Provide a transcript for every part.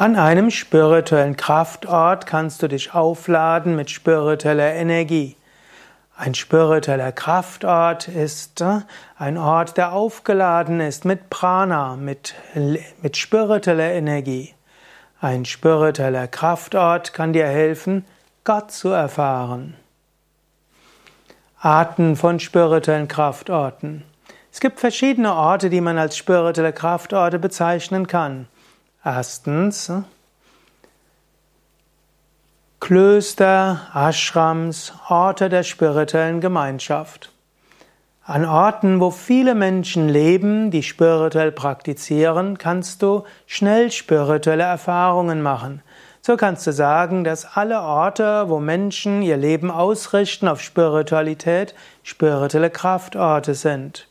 An einem spirituellen Kraftort kannst du dich aufladen mit spiritueller Energie. Ein spiritueller Kraftort ist äh, ein Ort, der aufgeladen ist mit Prana, mit, mit spiritueller Energie. Ein spiritueller Kraftort kann dir helfen, Gott zu erfahren. Arten von spirituellen Kraftorten. Es gibt verschiedene Orte, die man als spirituelle Kraftorte bezeichnen kann. Erstens Klöster, Ashrams, Orte der spirituellen Gemeinschaft. An Orten, wo viele Menschen leben, die spirituell praktizieren, kannst du schnell spirituelle Erfahrungen machen. So kannst du sagen, dass alle Orte, wo Menschen ihr Leben ausrichten auf Spiritualität, spirituelle Kraftorte sind.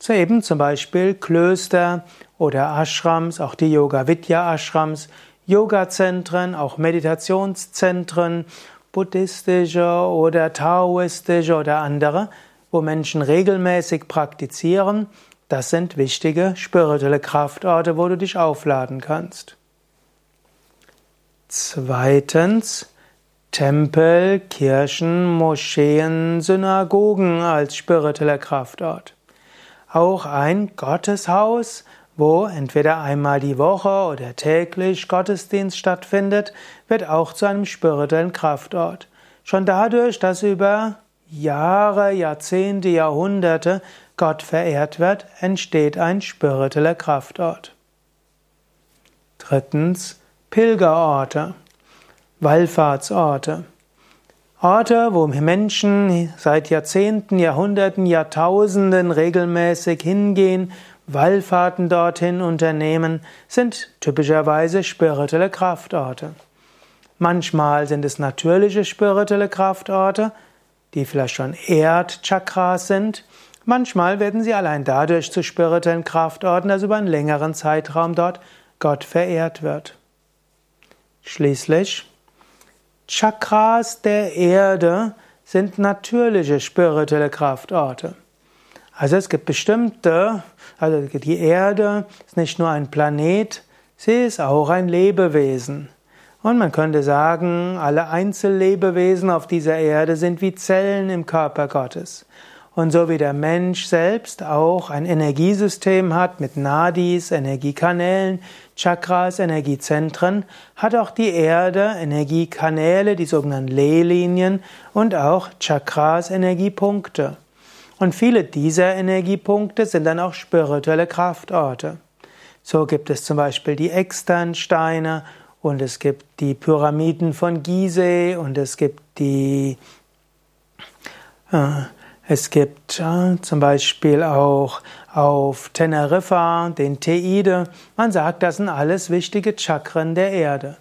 So eben zum Beispiel Klöster oder Ashrams, auch die Yoga Vidya Ashrams, Yoga-Zentren, auch Meditationszentren, buddhistische oder taoistische oder andere, wo Menschen regelmäßig praktizieren, das sind wichtige spirituelle Kraftorte, wo du dich aufladen kannst. Zweitens Tempel, Kirchen, Moscheen, Synagogen als spiritueller Kraftort. Auch ein Gotteshaus, wo entweder einmal die Woche oder täglich Gottesdienst stattfindet, wird auch zu einem spirituellen Kraftort. Schon dadurch, dass über Jahre, Jahrzehnte, Jahrhunderte Gott verehrt wird, entsteht ein spiritueller Kraftort. Drittens Pilgerorte, Wallfahrtsorte. Orte, wo Menschen seit Jahrzehnten, Jahrhunderten, Jahrtausenden regelmäßig hingehen, Wallfahrten dorthin unternehmen, sind typischerweise spirituelle Kraftorte. Manchmal sind es natürliche spirituelle Kraftorte, die vielleicht schon Erdchakras sind. Manchmal werden sie allein dadurch zu spirituellen Kraftorten, dass über einen längeren Zeitraum dort Gott verehrt wird. Schließlich Chakras der Erde sind natürliche spirituelle Kraftorte. Also es gibt bestimmte, also die Erde ist nicht nur ein Planet, sie ist auch ein Lebewesen. Und man könnte sagen, alle Einzellebewesen auf dieser Erde sind wie Zellen im Körper Gottes. Und so wie der Mensch selbst auch ein Energiesystem hat mit Nadis, Energiekanälen, Chakras, Energiezentren, hat auch die Erde Energiekanäle, die sogenannten Lehlinien und auch Chakras, Energiepunkte. Und viele dieser Energiepunkte sind dann auch spirituelle Kraftorte. So gibt es zum Beispiel die Externsteine und es gibt die Pyramiden von Gizeh und es gibt die äh, es gibt äh, zum Beispiel auch auf Teneriffa den Teide. Man sagt, das sind alles wichtige Chakren der Erde.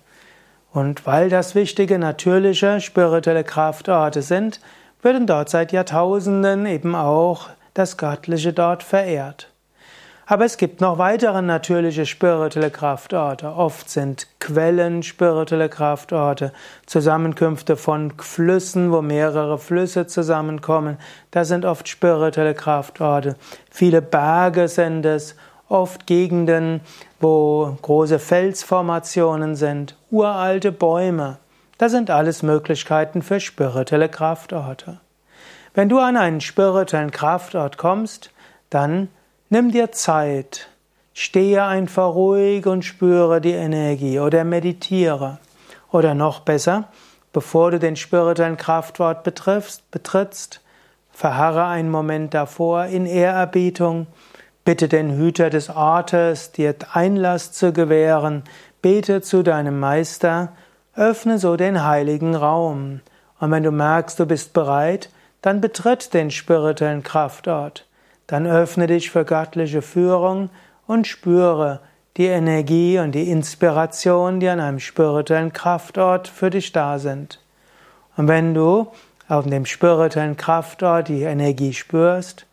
Und weil das wichtige natürliche spirituelle Kraftorte sind, werden dort seit Jahrtausenden eben auch das Göttliche dort verehrt. Aber es gibt noch weitere natürliche spirituelle Kraftorte. Oft sind Quellen spirituelle Kraftorte, Zusammenkünfte von Flüssen, wo mehrere Flüsse zusammenkommen. Das sind oft spirituelle Kraftorte. Viele Berge sind es, oft Gegenden, wo große Felsformationen sind, uralte Bäume. Das sind alles Möglichkeiten für spirituelle Kraftorte. Wenn du an einen spirituellen Kraftort kommst, dann Nimm dir Zeit, stehe einfach ruhig und spüre die Energie oder meditiere. Oder noch besser, bevor du den spirituellen Kraftwort betriffst, betrittst, verharre einen Moment davor in Ehrerbietung, bitte den Hüter des Ortes, dir Einlass zu gewähren, bete zu deinem Meister, öffne so den heiligen Raum. Und wenn du merkst, du bist bereit, dann betritt den spirituellen Kraftort. Dann öffne dich für göttliche Führung und spüre die Energie und die Inspiration, die an einem spirituellen Kraftort für dich da sind. Und wenn du auf dem spirituellen Kraftort die Energie spürst,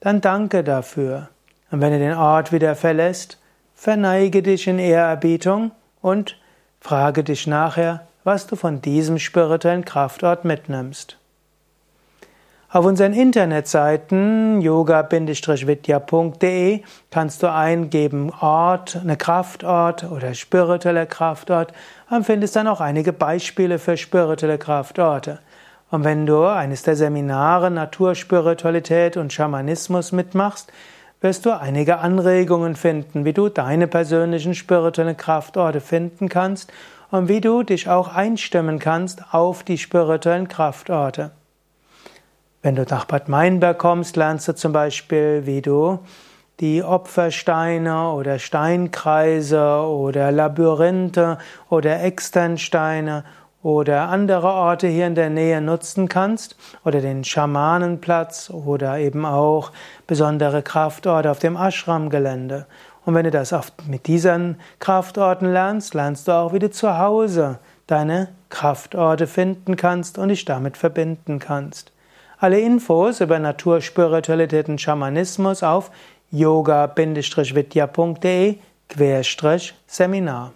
dann danke dafür. Und wenn du den Ort wieder verlässt, verneige dich in Ehrerbietung und frage dich nachher, was du von diesem spirituellen Kraftort mitnimmst. Auf unseren Internetseiten yoga-vidya.de kannst du eingeben Ort, eine Kraftort oder spiritueller Kraftort und findest dann auch einige Beispiele für spirituelle Kraftorte. Und wenn du eines der Seminare Naturspiritualität und Schamanismus mitmachst, wirst du einige Anregungen finden, wie du deine persönlichen spirituellen Kraftorte finden kannst und wie du dich auch einstimmen kannst auf die spirituellen Kraftorte. Wenn du nach Bad Meinberg kommst, lernst du zum Beispiel, wie du die Opfersteine oder Steinkreise oder Labyrinthe oder Externsteine oder andere Orte hier in der Nähe nutzen kannst oder den Schamanenplatz oder eben auch besondere Kraftorte auf dem Ashram-Gelände. Und wenn du das mit diesen Kraftorten lernst, lernst du auch, wie du zu Hause deine Kraftorte finden kannst und dich damit verbinden kannst. Alle Infos über Naturspiritualität und Schamanismus auf yoga-vidya.de Seminar